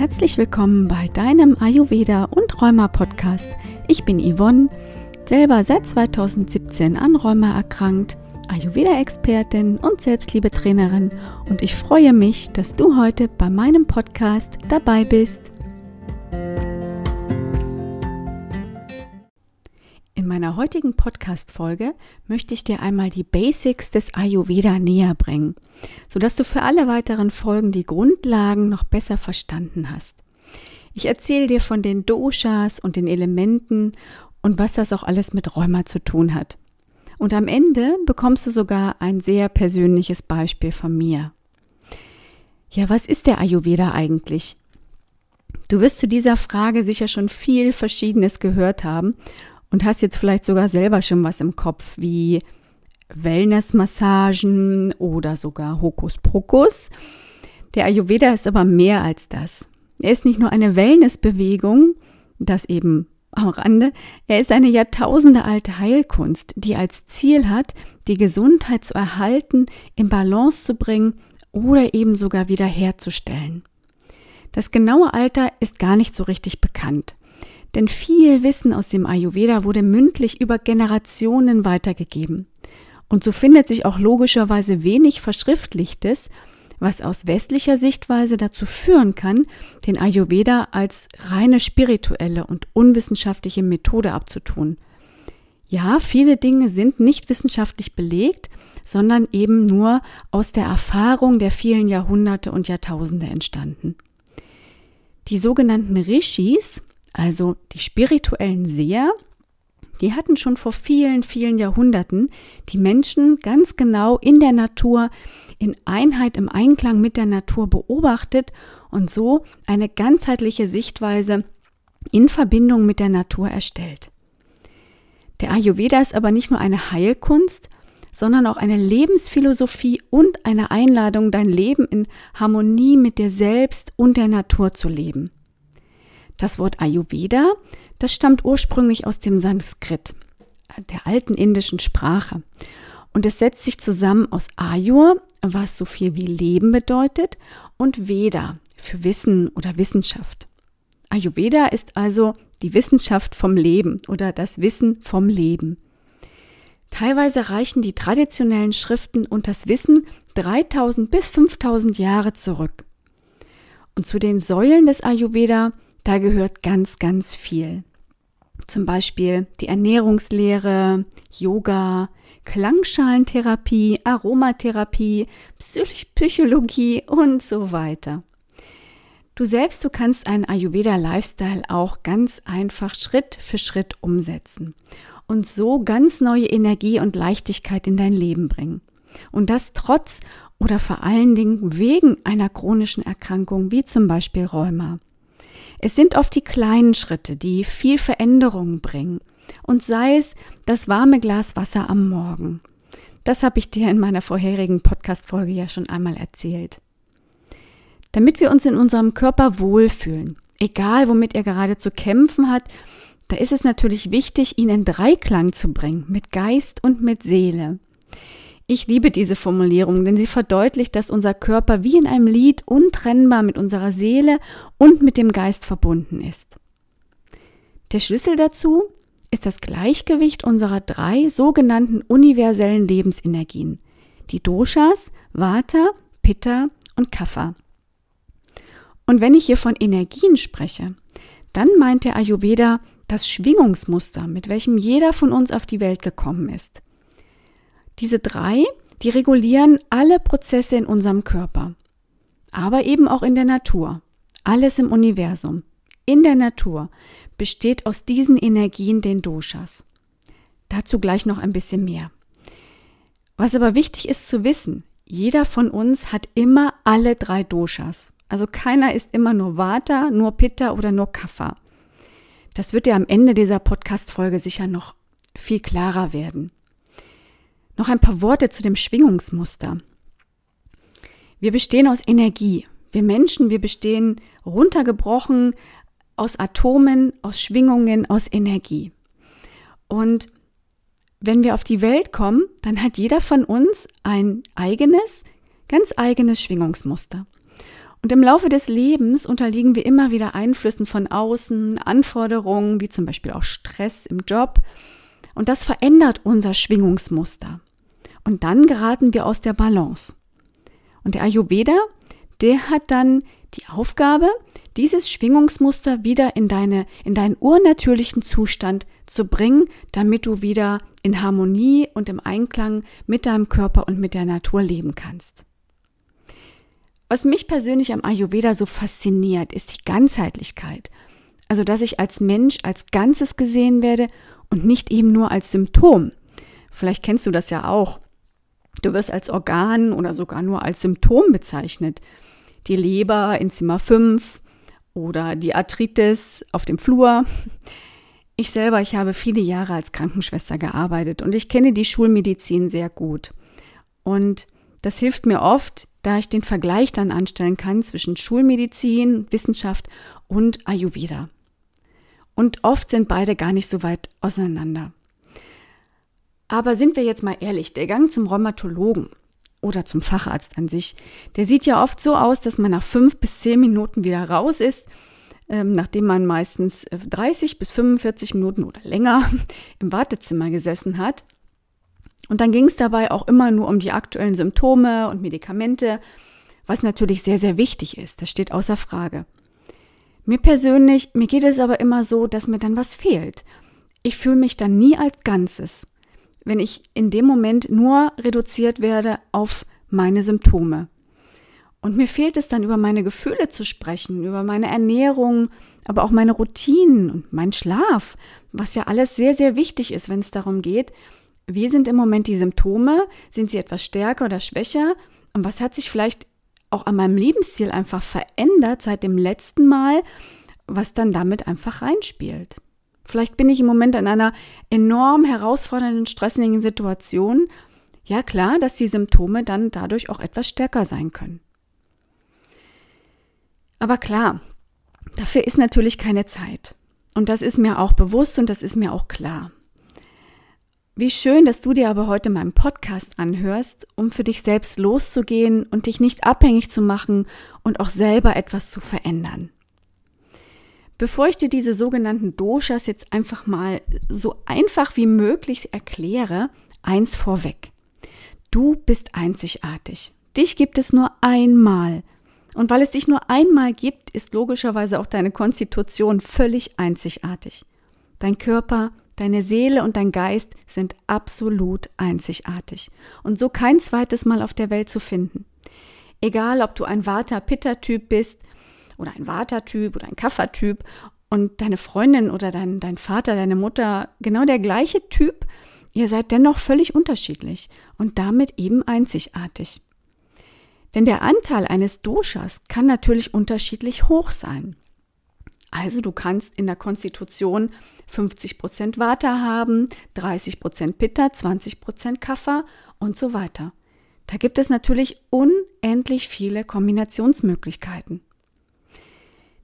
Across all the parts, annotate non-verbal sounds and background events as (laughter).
Herzlich willkommen bei deinem Ayurveda und Rheuma Podcast. Ich bin Yvonne, selber seit 2017 an Rheuma erkrankt, Ayurveda-Expertin und Selbstliebetrainerin und ich freue mich, dass du heute bei meinem Podcast dabei bist. In meiner heutigen Podcast-Folge möchte ich dir einmal die Basics des Ayurveda näher bringen, sodass du für alle weiteren Folgen die Grundlagen noch besser verstanden hast. Ich erzähle dir von den Doshas und den Elementen und was das auch alles mit Rheuma zu tun hat. Und am Ende bekommst du sogar ein sehr persönliches Beispiel von mir. Ja, was ist der Ayurveda eigentlich? Du wirst zu dieser Frage sicher schon viel Verschiedenes gehört haben und hast jetzt vielleicht sogar selber schon was im Kopf, wie Wellnessmassagen oder sogar Hokuspokus. Der Ayurveda ist aber mehr als das. Er ist nicht nur eine Wellnessbewegung, das eben am Rande, er ist eine jahrtausendealte Heilkunst, die als Ziel hat, die Gesundheit zu erhalten, in Balance zu bringen oder eben sogar wiederherzustellen. Das genaue Alter ist gar nicht so richtig bekannt. Denn viel Wissen aus dem Ayurveda wurde mündlich über Generationen weitergegeben. Und so findet sich auch logischerweise wenig Verschriftlichtes, was aus westlicher Sichtweise dazu führen kann, den Ayurveda als reine spirituelle und unwissenschaftliche Methode abzutun. Ja, viele Dinge sind nicht wissenschaftlich belegt, sondern eben nur aus der Erfahrung der vielen Jahrhunderte und Jahrtausende entstanden. Die sogenannten Rishis, also die spirituellen Seher, die hatten schon vor vielen, vielen Jahrhunderten die Menschen ganz genau in der Natur, in Einheit, im Einklang mit der Natur beobachtet und so eine ganzheitliche Sichtweise in Verbindung mit der Natur erstellt. Der Ayurveda ist aber nicht nur eine Heilkunst, sondern auch eine Lebensphilosophie und eine Einladung, dein Leben in Harmonie mit dir selbst und der Natur zu leben. Das Wort Ayurveda, das stammt ursprünglich aus dem Sanskrit, der alten indischen Sprache. Und es setzt sich zusammen aus Ayur, was so viel wie Leben bedeutet, und Veda für Wissen oder Wissenschaft. Ayurveda ist also die Wissenschaft vom Leben oder das Wissen vom Leben. Teilweise reichen die traditionellen Schriften und das Wissen 3000 bis 5000 Jahre zurück. Und zu den Säulen des Ayurveda da gehört ganz, ganz viel. Zum Beispiel die Ernährungslehre, Yoga, Klangschalentherapie, Aromatherapie, Psychologie und so weiter. Du selbst, du kannst einen Ayurveda-Lifestyle auch ganz einfach Schritt für Schritt umsetzen und so ganz neue Energie und Leichtigkeit in dein Leben bringen. Und das trotz oder vor allen Dingen wegen einer chronischen Erkrankung wie zum Beispiel Rheuma. Es sind oft die kleinen Schritte, die viel Veränderung bringen. Und sei es das warme Glas Wasser am Morgen. Das habe ich dir in meiner vorherigen Podcast-Folge ja schon einmal erzählt. Damit wir uns in unserem Körper wohlfühlen, egal womit er gerade zu kämpfen hat, da ist es natürlich wichtig, ihn in Dreiklang zu bringen, mit Geist und mit Seele. Ich liebe diese Formulierung, denn sie verdeutlicht, dass unser Körper wie in einem Lied untrennbar mit unserer Seele und mit dem Geist verbunden ist. Der Schlüssel dazu ist das Gleichgewicht unserer drei sogenannten universellen Lebensenergien, die Doshas, Vata, Pitta und Kapha. Und wenn ich hier von Energien spreche, dann meint der Ayurveda das Schwingungsmuster, mit welchem jeder von uns auf die Welt gekommen ist. Diese drei, die regulieren alle Prozesse in unserem Körper, aber eben auch in der Natur. Alles im Universum, in der Natur, besteht aus diesen Energien den Doshas. Dazu gleich noch ein bisschen mehr. Was aber wichtig ist zu wissen, jeder von uns hat immer alle drei Doshas. Also keiner ist immer nur Vata, nur Pitta oder nur Kapha. Das wird dir am Ende dieser Podcast-Folge sicher noch viel klarer werden. Noch ein paar Worte zu dem Schwingungsmuster. Wir bestehen aus Energie. Wir Menschen, wir bestehen runtergebrochen aus Atomen, aus Schwingungen, aus Energie. Und wenn wir auf die Welt kommen, dann hat jeder von uns ein eigenes, ganz eigenes Schwingungsmuster. Und im Laufe des Lebens unterliegen wir immer wieder Einflüssen von außen, Anforderungen, wie zum Beispiel auch Stress im Job. Und das verändert unser Schwingungsmuster. Und dann geraten wir aus der Balance. Und der Ayurveda, der hat dann die Aufgabe, dieses Schwingungsmuster wieder in, deine, in deinen urnatürlichen Zustand zu bringen, damit du wieder in Harmonie und im Einklang mit deinem Körper und mit der Natur leben kannst. Was mich persönlich am Ayurveda so fasziniert, ist die Ganzheitlichkeit. Also, dass ich als Mensch als Ganzes gesehen werde und nicht eben nur als Symptom. Vielleicht kennst du das ja auch. Du wirst als Organ oder sogar nur als Symptom bezeichnet. Die Leber in Zimmer 5 oder die Arthritis auf dem Flur. Ich selber, ich habe viele Jahre als Krankenschwester gearbeitet und ich kenne die Schulmedizin sehr gut. Und das hilft mir oft, da ich den Vergleich dann anstellen kann zwischen Schulmedizin, Wissenschaft und Ayurveda. Und oft sind beide gar nicht so weit auseinander. Aber sind wir jetzt mal ehrlich, der Gang zum Rheumatologen oder zum Facharzt an sich, der sieht ja oft so aus, dass man nach fünf bis zehn Minuten wieder raus ist, ähm, nachdem man meistens 30 äh, bis 45 Minuten oder länger (laughs) im Wartezimmer gesessen hat. Und dann ging es dabei auch immer nur um die aktuellen Symptome und Medikamente, was natürlich sehr, sehr wichtig ist. Das steht außer Frage. Mir persönlich, mir geht es aber immer so, dass mir dann was fehlt. Ich fühle mich dann nie als Ganzes wenn ich in dem Moment nur reduziert werde auf meine Symptome. Und mir fehlt es dann über meine Gefühle zu sprechen, über meine Ernährung, aber auch meine Routinen und meinen Schlaf, was ja alles sehr, sehr wichtig ist, wenn es darum geht, wie sind im Moment die Symptome, sind sie etwas stärker oder schwächer und was hat sich vielleicht auch an meinem Lebensstil einfach verändert seit dem letzten Mal, was dann damit einfach reinspielt. Vielleicht bin ich im Moment in einer enorm herausfordernden, stressigen Situation. Ja klar, dass die Symptome dann dadurch auch etwas stärker sein können. Aber klar, dafür ist natürlich keine Zeit. Und das ist mir auch bewusst und das ist mir auch klar. Wie schön, dass du dir aber heute meinen Podcast anhörst, um für dich selbst loszugehen und dich nicht abhängig zu machen und auch selber etwas zu verändern. Bevor ich dir diese sogenannten Doshas jetzt einfach mal so einfach wie möglich erkläre, eins vorweg. Du bist einzigartig. Dich gibt es nur einmal. Und weil es dich nur einmal gibt, ist logischerweise auch deine Konstitution völlig einzigartig. Dein Körper, deine Seele und dein Geist sind absolut einzigartig und so kein zweites Mal auf der Welt zu finden. Egal, ob du ein Vata-Pitta-Typ bist oder ein Vata-Typ oder ein Kapha-Typ und deine Freundin oder dein, dein Vater, deine Mutter genau der gleiche Typ, ihr seid dennoch völlig unterschiedlich und damit eben einzigartig. Denn der Anteil eines Doshas kann natürlich unterschiedlich hoch sein. Also du kannst in der Konstitution 50% Vata haben, 30% Pitta, 20% Kapha und so weiter. Da gibt es natürlich unendlich viele Kombinationsmöglichkeiten.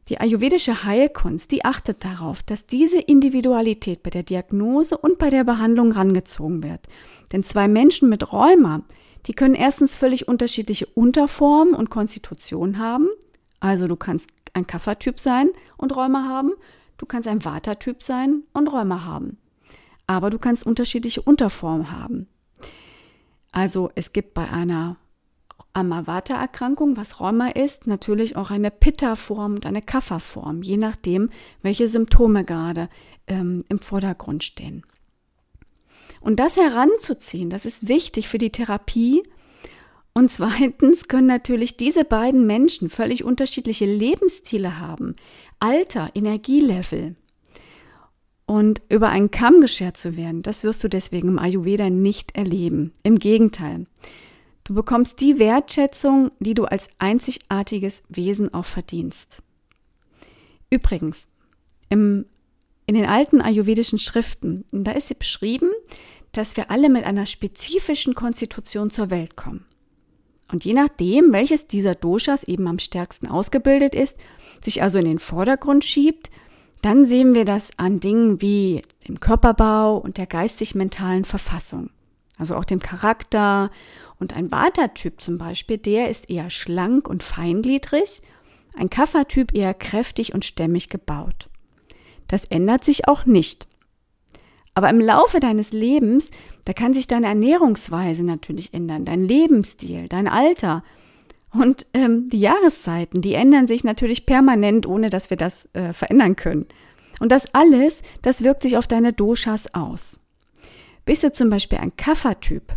Die ayurvedische Heilkunst, die achtet darauf, dass diese Individualität bei der Diagnose und bei der Behandlung rangezogen wird. Denn zwei Menschen mit Rheuma, die können erstens völlig unterschiedliche Unterformen und Konstitutionen haben. Also du kannst ein Kaffertyp sein und Rheuma haben, du kannst ein Vata-Typ sein und Rheuma haben. Aber du kannst unterschiedliche Unterformen haben. Also es gibt bei einer Amavata-Erkrankung, was Rheuma ist, natürlich auch eine Pitta-Form und eine Kapha-Form, je nachdem, welche Symptome gerade ähm, im Vordergrund stehen. Und das heranzuziehen, das ist wichtig für die Therapie. Und zweitens können natürlich diese beiden Menschen völlig unterschiedliche Lebensstile haben, Alter, Energielevel. Und über einen Kamm geschert zu werden, das wirst du deswegen im Ayurveda nicht erleben. Im Gegenteil. Du bekommst die Wertschätzung, die du als einzigartiges Wesen auch verdienst. Übrigens, im, in den alten ayurvedischen Schriften, da ist beschrieben, dass wir alle mit einer spezifischen Konstitution zur Welt kommen. Und je nachdem, welches dieser Doshas eben am stärksten ausgebildet ist, sich also in den Vordergrund schiebt, dann sehen wir das an Dingen wie dem Körperbau und der geistig-mentalen Verfassung, also auch dem Charakter und ein Vata-Typ zum Beispiel, der ist eher schlank und feingliedrig ein Kaffertyp eher kräftig und stämmig gebaut. Das ändert sich auch nicht. Aber im Laufe deines Lebens, da kann sich deine Ernährungsweise natürlich ändern, dein Lebensstil, dein Alter und ähm, die Jahreszeiten, die ändern sich natürlich permanent, ohne dass wir das äh, verändern können. Und das alles, das wirkt sich auf deine Doshas aus. Bist du zum Beispiel ein Kaffertyp,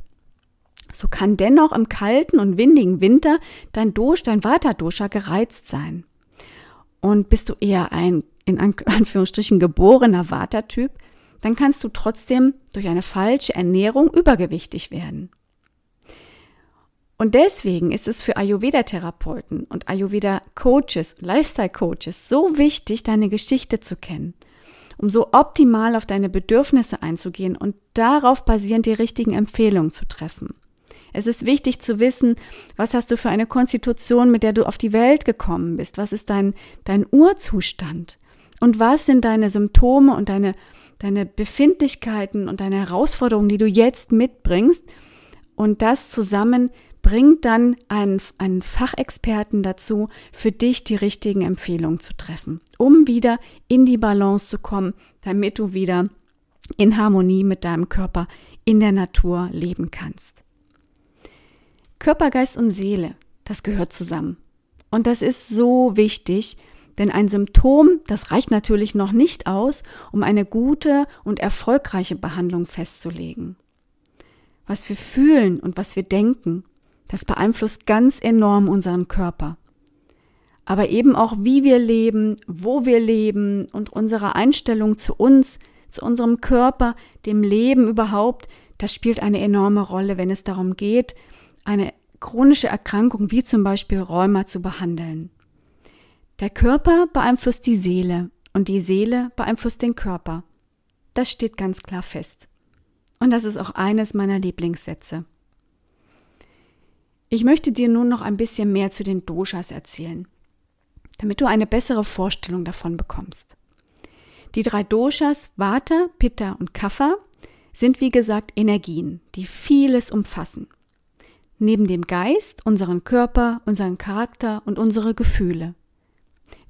so kann dennoch im kalten und windigen Winter dein Dosh, dein Vata-Dosha gereizt sein. Und bist du eher ein, in (laughs) Anführungsstrichen, geborener Vata-Typ, dann kannst du trotzdem durch eine falsche Ernährung übergewichtig werden. Und deswegen ist es für Ayurveda-Therapeuten und Ayurveda-Coaches, Lifestyle-Coaches so wichtig, deine Geschichte zu kennen, um so optimal auf deine Bedürfnisse einzugehen und darauf basierend die richtigen Empfehlungen zu treffen. Es ist wichtig zu wissen, was hast du für eine Konstitution, mit der du auf die Welt gekommen bist? Was ist dein, dein Urzustand? Und was sind deine Symptome und deine, deine Befindlichkeiten und deine Herausforderungen, die du jetzt mitbringst? Und das zusammen bringt dann einen, einen Fachexperten dazu, für dich die richtigen Empfehlungen zu treffen, um wieder in die Balance zu kommen, damit du wieder in Harmonie mit deinem Körper in der Natur leben kannst. Körper, Geist und Seele, das gehört zusammen. Und das ist so wichtig, denn ein Symptom, das reicht natürlich noch nicht aus, um eine gute und erfolgreiche Behandlung festzulegen. Was wir fühlen und was wir denken, das beeinflusst ganz enorm unseren Körper. Aber eben auch, wie wir leben, wo wir leben und unsere Einstellung zu uns, zu unserem Körper, dem Leben überhaupt, das spielt eine enorme Rolle, wenn es darum geht, eine chronische Erkrankung wie zum Beispiel Rheuma zu behandeln. Der Körper beeinflusst die Seele und die Seele beeinflusst den Körper. Das steht ganz klar fest. Und das ist auch eines meiner Lieblingssätze. Ich möchte dir nun noch ein bisschen mehr zu den Doshas erzählen, damit du eine bessere Vorstellung davon bekommst. Die drei Doshas, Vata, Pitta und Kapha, sind wie gesagt Energien, die vieles umfassen neben dem Geist, unseren Körper, unseren Charakter und unsere Gefühle.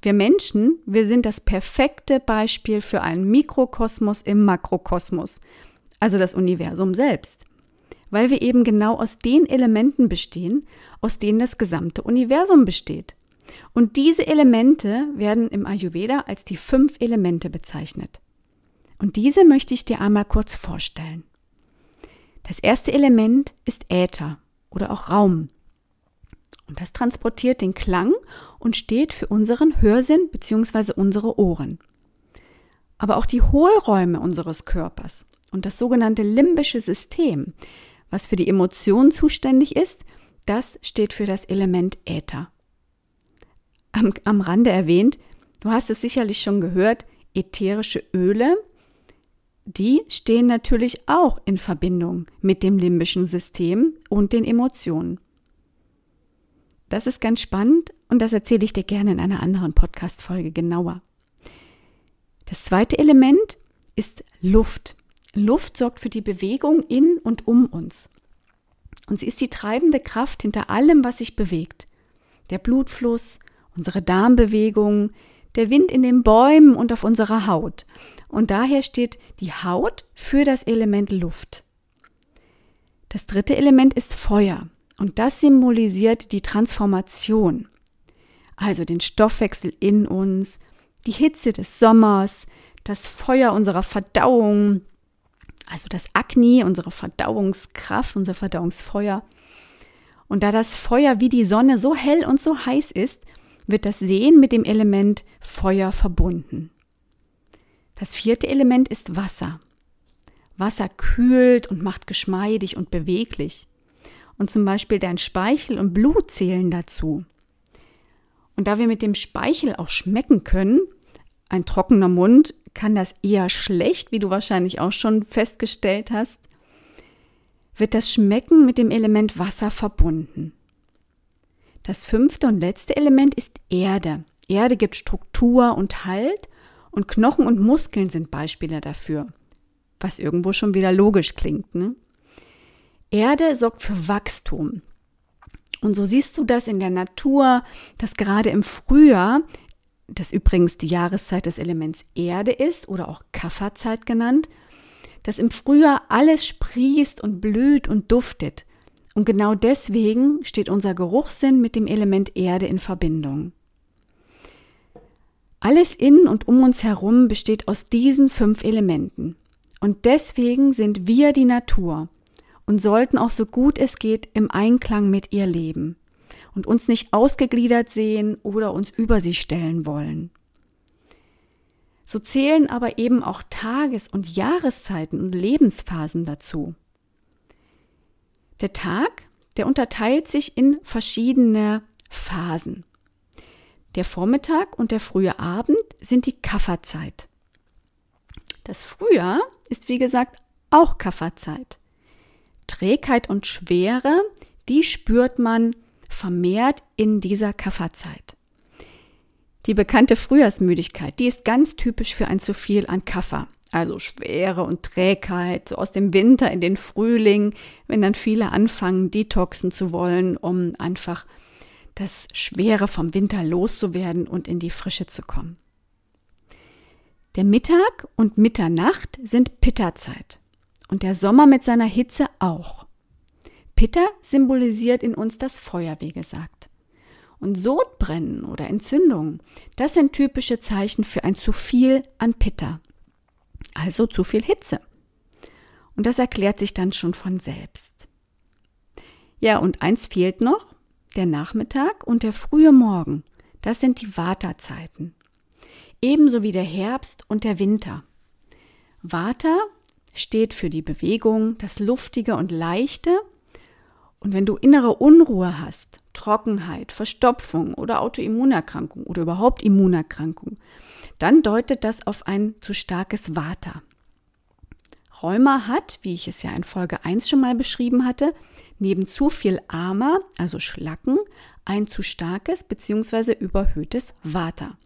Wir Menschen, wir sind das perfekte Beispiel für einen Mikrokosmos im Makrokosmos, also das Universum selbst, weil wir eben genau aus den Elementen bestehen, aus denen das gesamte Universum besteht. Und diese Elemente werden im Ayurveda als die fünf Elemente bezeichnet. Und diese möchte ich dir einmal kurz vorstellen. Das erste Element ist Äther oder auch Raum. Und das transportiert den Klang und steht für unseren Hörsinn bzw. unsere Ohren. Aber auch die Hohlräume unseres Körpers und das sogenannte limbische System, was für die Emotionen zuständig ist, das steht für das Element Äther. Am, am Rande erwähnt, du hast es sicherlich schon gehört, ätherische Öle die stehen natürlich auch in Verbindung mit dem limbischen System und den Emotionen. Das ist ganz spannend und das erzähle ich dir gerne in einer anderen Podcast-Folge genauer. Das zweite Element ist Luft. Luft sorgt für die Bewegung in und um uns. Und sie ist die treibende Kraft hinter allem, was sich bewegt. Der Blutfluss, unsere Darmbewegung, der Wind in den Bäumen und auf unserer Haut. Und daher steht die Haut für das Element Luft. Das dritte Element ist Feuer und das symbolisiert die Transformation, also den Stoffwechsel in uns, die Hitze des Sommers, das Feuer unserer Verdauung, also das Agni, unsere Verdauungskraft, unser Verdauungsfeuer. Und da das Feuer wie die Sonne so hell und so heiß ist, wird das Sehen mit dem Element Feuer verbunden. Das vierte Element ist Wasser. Wasser kühlt und macht geschmeidig und beweglich. Und zum Beispiel dein Speichel und Blut zählen dazu. Und da wir mit dem Speichel auch schmecken können, ein trockener Mund kann das eher schlecht, wie du wahrscheinlich auch schon festgestellt hast, wird das Schmecken mit dem Element Wasser verbunden. Das fünfte und letzte Element ist Erde. Erde gibt Struktur und Halt und Knochen und Muskeln sind Beispiele dafür, was irgendwo schon wieder logisch klingt. Ne? Erde sorgt für Wachstum Und so siehst du das in der Natur, dass gerade im Frühjahr, das übrigens die Jahreszeit des Elements Erde ist oder auch Kafferzeit genannt, dass im Frühjahr alles sprießt und blüht und duftet. Und genau deswegen steht unser Geruchssinn mit dem Element Erde in Verbindung. Alles in und um uns herum besteht aus diesen fünf Elementen. Und deswegen sind wir die Natur und sollten auch so gut es geht im Einklang mit ihr leben und uns nicht ausgegliedert sehen oder uns über sie stellen wollen. So zählen aber eben auch Tages- und Jahreszeiten und Lebensphasen dazu. Der Tag, der unterteilt sich in verschiedene Phasen. Der Vormittag und der frühe Abend sind die Kafferzeit. Das Frühjahr ist wie gesagt auch Kafferzeit. Trägheit und Schwere, die spürt man vermehrt in dieser Kafferzeit. Die bekannte Frühjahrsmüdigkeit, die ist ganz typisch für ein zu viel an Kaffer. Also Schwere und Trägheit, so aus dem Winter in den Frühling, wenn dann viele anfangen, detoxen zu wollen, um einfach das Schwere vom Winter loszuwerden und in die Frische zu kommen. Der Mittag und Mitternacht sind Pitterzeit und der Sommer mit seiner Hitze auch. Pitter symbolisiert in uns das Feuer, wie gesagt. Und Sodbrennen oder Entzündungen, das sind typische Zeichen für ein zu viel an Pitter also zu viel Hitze. Und das erklärt sich dann schon von selbst. Ja, und eins fehlt noch, der Nachmittag und der frühe Morgen. Das sind die Vata-Zeiten. Ebenso wie der Herbst und der Winter. Vata steht für die Bewegung, das Luftige und Leichte. Und wenn du innere Unruhe hast, Trockenheit, Verstopfung oder Autoimmunerkrankung oder überhaupt Immunerkrankung, dann deutet das auf ein zu starkes Vata. Rheuma hat, wie ich es ja in Folge 1 schon mal beschrieben hatte, neben zu viel Ama, also Schlacken, ein zu starkes bzw. überhöhtes Vata.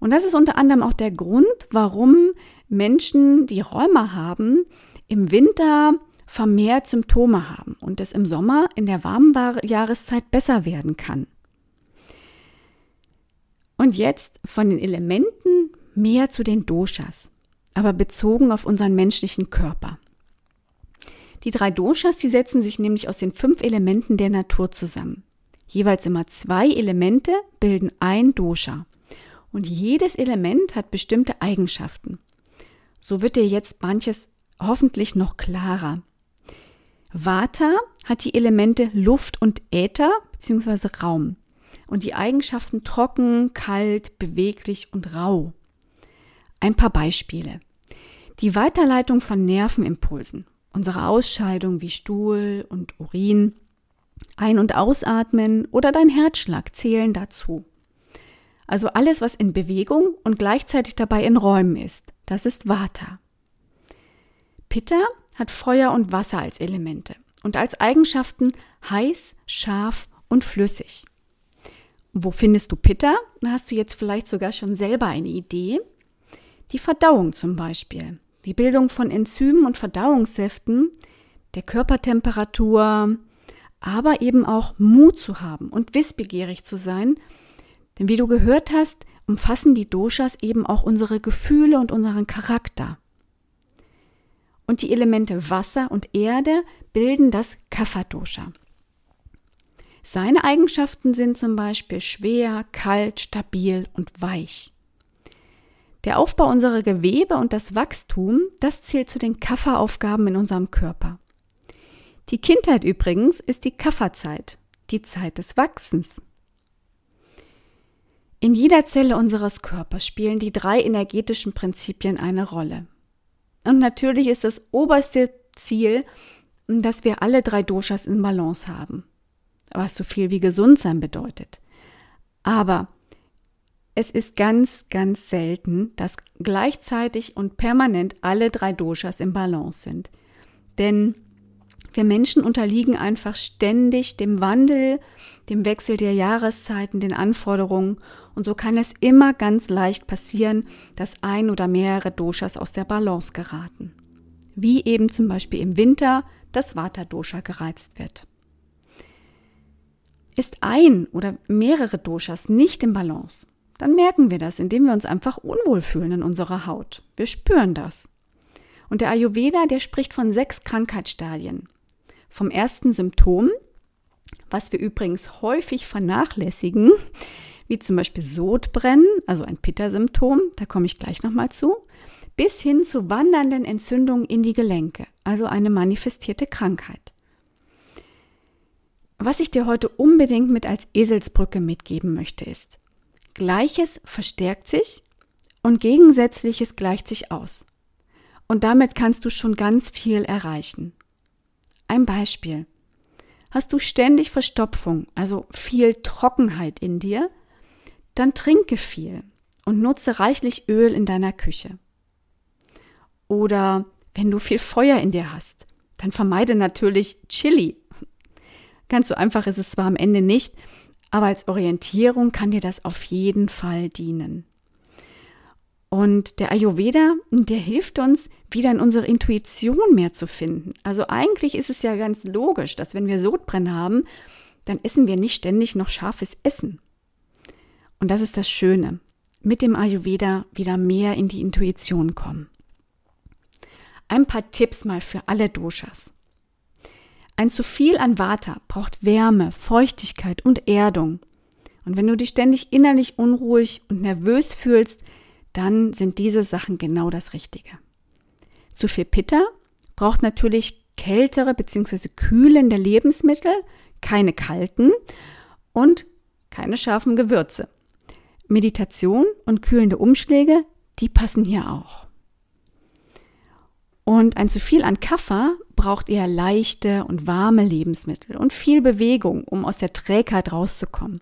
Und das ist unter anderem auch der Grund, warum Menschen, die Rheuma haben, im Winter vermehrt Symptome haben und es im Sommer in der warmen Jahreszeit besser werden kann. Und jetzt von den Elementen mehr zu den Doshas, aber bezogen auf unseren menschlichen Körper. Die drei Doshas, die setzen sich nämlich aus den fünf Elementen der Natur zusammen. Jeweils immer zwei Elemente bilden ein Dosha. Und jedes Element hat bestimmte Eigenschaften. So wird dir jetzt manches hoffentlich noch klarer. Vata hat die Elemente Luft und Äther bzw. Raum und die Eigenschaften trocken, kalt, beweglich und rau. Ein paar Beispiele. Die Weiterleitung von Nervenimpulsen, unsere Ausscheidung wie Stuhl und Urin, Ein- und Ausatmen oder dein Herzschlag zählen dazu. Also alles, was in Bewegung und gleichzeitig dabei in Räumen ist, das ist Vata. Pitta hat Feuer und Wasser als Elemente und als Eigenschaften heiß, scharf und flüssig. Wo findest du Pitta? Da hast du jetzt vielleicht sogar schon selber eine Idee. Die Verdauung zum Beispiel. Die Bildung von Enzymen und Verdauungssäften, der Körpertemperatur, aber eben auch Mut zu haben und wissbegierig zu sein. Denn wie du gehört hast, umfassen die Doshas eben auch unsere Gefühle und unseren Charakter. Und die Elemente Wasser und Erde bilden das Kapha-Dosha. Seine Eigenschaften sind zum Beispiel schwer, kalt, stabil und weich. Der Aufbau unserer Gewebe und das Wachstum, das zählt zu den Kafferaufgaben in unserem Körper. Die Kindheit übrigens ist die Kafferzeit, die Zeit des Wachsens. In jeder Zelle unseres Körpers spielen die drei energetischen Prinzipien eine Rolle. Und natürlich ist das oberste Ziel, dass wir alle drei Doshas in Balance haben was so viel wie gesund sein bedeutet. Aber es ist ganz, ganz selten, dass gleichzeitig und permanent alle drei Doshas im Balance sind. Denn wir Menschen unterliegen einfach ständig dem Wandel, dem Wechsel der Jahreszeiten, den Anforderungen. Und so kann es immer ganz leicht passieren, dass ein oder mehrere Doshas aus der Balance geraten. Wie eben zum Beispiel im Winter das Vata-Dosha gereizt wird. ist ein oder mehrere Doshas nicht im Balance, dann merken wir das, indem wir uns einfach unwohl fühlen in unserer Haut. Wir spüren das. Und der Ayurveda, der spricht von sechs Krankheitsstadien. Vom ersten Symptom, was wir übrigens häufig vernachlässigen, wie zum Beispiel Sodbrennen, also ein Pitta-Symptom, da komme ich gleich nochmal zu, bis hin zu wandernden Entzündungen in die Gelenke, also eine manifestierte Krankheit. Was ich dir heute unbedingt mit als Eselsbrücke mitgeben möchte, ist, Gleiches verstärkt sich und Gegensätzliches gleicht sich aus. Und damit kannst du schon ganz viel erreichen. Ein Beispiel. Hast du ständig Verstopfung, also viel Trockenheit in dir, dann trinke viel und nutze reichlich Öl in deiner Küche. Oder wenn du viel Feuer in dir hast, dann vermeide natürlich Chili. Ganz so einfach ist es zwar am Ende nicht, aber als Orientierung kann dir das auf jeden Fall dienen. Und der Ayurveda, der hilft uns, wieder in unsere Intuition mehr zu finden. Also eigentlich ist es ja ganz logisch, dass wenn wir Sodbrennen haben, dann essen wir nicht ständig noch scharfes Essen. Und das ist das Schöne. Mit dem Ayurveda wieder mehr in die Intuition kommen. Ein paar Tipps mal für alle Doshas. Ein zu viel an Vata braucht Wärme, Feuchtigkeit und Erdung. Und wenn du dich ständig innerlich unruhig und nervös fühlst, dann sind diese Sachen genau das Richtige. Zu viel Pitta braucht natürlich kältere bzw. kühlende Lebensmittel, keine kalten und keine scharfen Gewürze. Meditation und kühlende Umschläge, die passen hier auch. Und ein zu viel an Kaffer braucht eher leichte und warme Lebensmittel und viel Bewegung, um aus der Trägheit rauszukommen.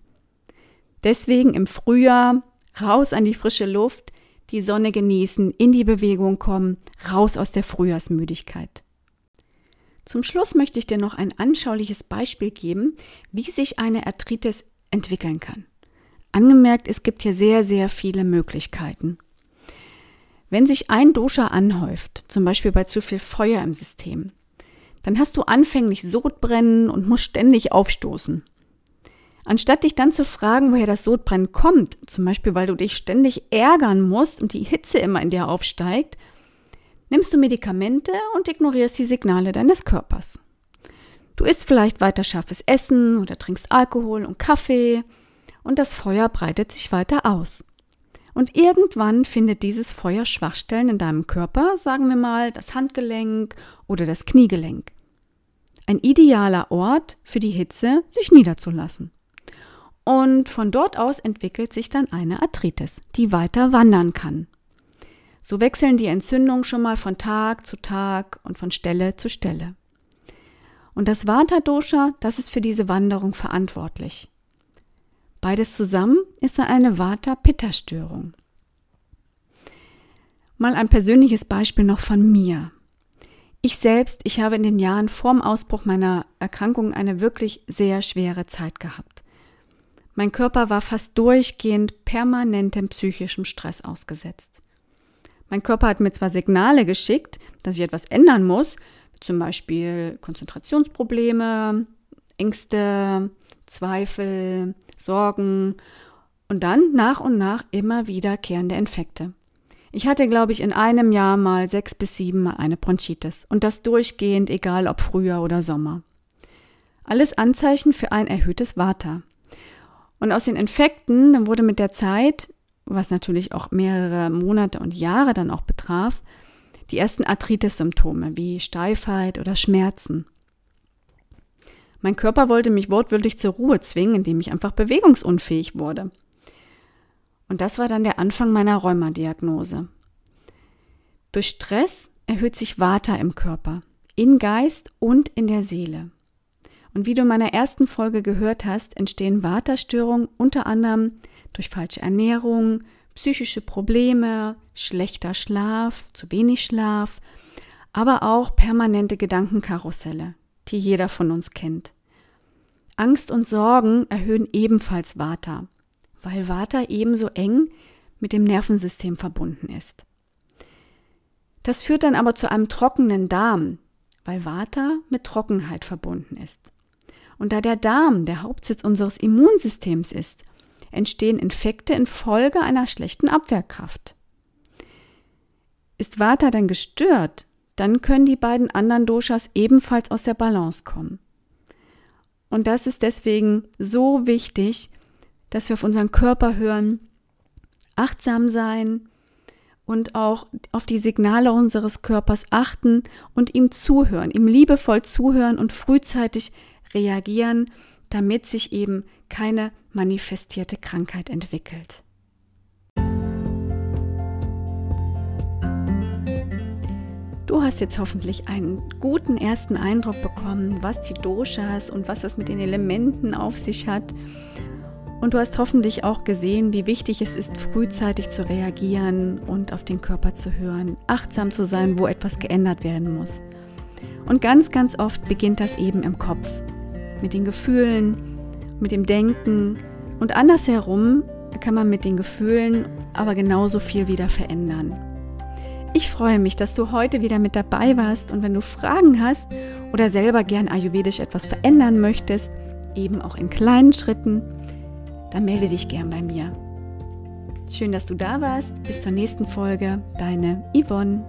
Deswegen im Frühjahr raus an die frische Luft, die Sonne genießen, in die Bewegung kommen, raus aus der Frühjahrsmüdigkeit. Zum Schluss möchte ich dir noch ein anschauliches Beispiel geben, wie sich eine Arthritis entwickeln kann. Angemerkt, es gibt hier sehr, sehr viele Möglichkeiten. Wenn sich ein Dosha anhäuft, zum Beispiel bei zu viel Feuer im System, dann hast du anfänglich Sodbrennen und musst ständig aufstoßen. Anstatt dich dann zu fragen, woher das Sodbrennen kommt, zum Beispiel weil du dich ständig ärgern musst und die Hitze immer in dir aufsteigt, nimmst du Medikamente und ignorierst die Signale deines Körpers. Du isst vielleicht weiter scharfes Essen oder trinkst Alkohol und Kaffee und das Feuer breitet sich weiter aus. Und irgendwann findet dieses Feuer Schwachstellen in deinem Körper, sagen wir mal das Handgelenk oder das Kniegelenk. Ein idealer Ort für die Hitze, sich niederzulassen. Und von dort aus entwickelt sich dann eine Arthritis, die weiter wandern kann. So wechseln die Entzündungen schon mal von Tag zu Tag und von Stelle zu Stelle. Und das Vata-Dosha, das ist für diese Wanderung verantwortlich. Beides zusammen ist eine Vata-Pitta-Störung. Mal ein persönliches Beispiel noch von mir. Ich selbst, ich habe in den Jahren vorm Ausbruch meiner Erkrankung eine wirklich sehr schwere Zeit gehabt. Mein Körper war fast durchgehend permanentem psychischem Stress ausgesetzt. Mein Körper hat mir zwar Signale geschickt, dass ich etwas ändern muss, zum Beispiel Konzentrationsprobleme, Ängste, Zweifel, Sorgen und dann nach und nach immer wiederkehrende Infekte. Ich hatte, glaube ich, in einem Jahr mal sechs bis sieben Mal eine Bronchitis und das durchgehend, egal ob Frühjahr oder Sommer. Alles Anzeichen für ein erhöhtes Vata. Und aus den Infekten dann wurde mit der Zeit, was natürlich auch mehrere Monate und Jahre dann auch betraf, die ersten Arthritis-Symptome wie Steifheit oder Schmerzen. Mein Körper wollte mich wortwörtlich zur Ruhe zwingen, indem ich einfach bewegungsunfähig wurde. Und das war dann der Anfang meiner Rheumadiagnose. Durch Stress erhöht sich Vata im Körper, in Geist und in der Seele. Und wie du in meiner ersten Folge gehört hast, entstehen Vata-Störungen unter anderem durch falsche Ernährung, psychische Probleme, schlechter Schlaf, zu wenig Schlaf, aber auch permanente Gedankenkarusselle, die jeder von uns kennt. Angst und Sorgen erhöhen ebenfalls Vata, weil Vata ebenso eng mit dem Nervensystem verbunden ist. Das führt dann aber zu einem trockenen Darm, weil Vata mit Trockenheit verbunden ist. Und da der Darm der Hauptsitz unseres Immunsystems ist, entstehen Infekte infolge einer schlechten Abwehrkraft. Ist Vata dann gestört, dann können die beiden anderen Doshas ebenfalls aus der Balance kommen. Und das ist deswegen so wichtig, dass wir auf unseren Körper hören, achtsam sein und auch auf die Signale unseres Körpers achten und ihm zuhören, ihm liebevoll zuhören und frühzeitig reagieren, damit sich eben keine manifestierte Krankheit entwickelt. Du hast jetzt hoffentlich einen guten ersten Eindruck bekommen, was die Doshas und was das mit den Elementen auf sich hat. Und du hast hoffentlich auch gesehen, wie wichtig es ist, frühzeitig zu reagieren und auf den Körper zu hören, achtsam zu sein, wo etwas geändert werden muss. Und ganz, ganz oft beginnt das eben im Kopf, mit den Gefühlen, mit dem Denken und andersherum kann man mit den Gefühlen aber genauso viel wieder verändern. Ich freue mich, dass du heute wieder mit dabei warst und wenn du Fragen hast oder selber gern ayurvedisch etwas verändern möchtest, eben auch in kleinen Schritten, dann melde dich gern bei mir. Schön, dass du da warst. Bis zur nächsten Folge. Deine Yvonne.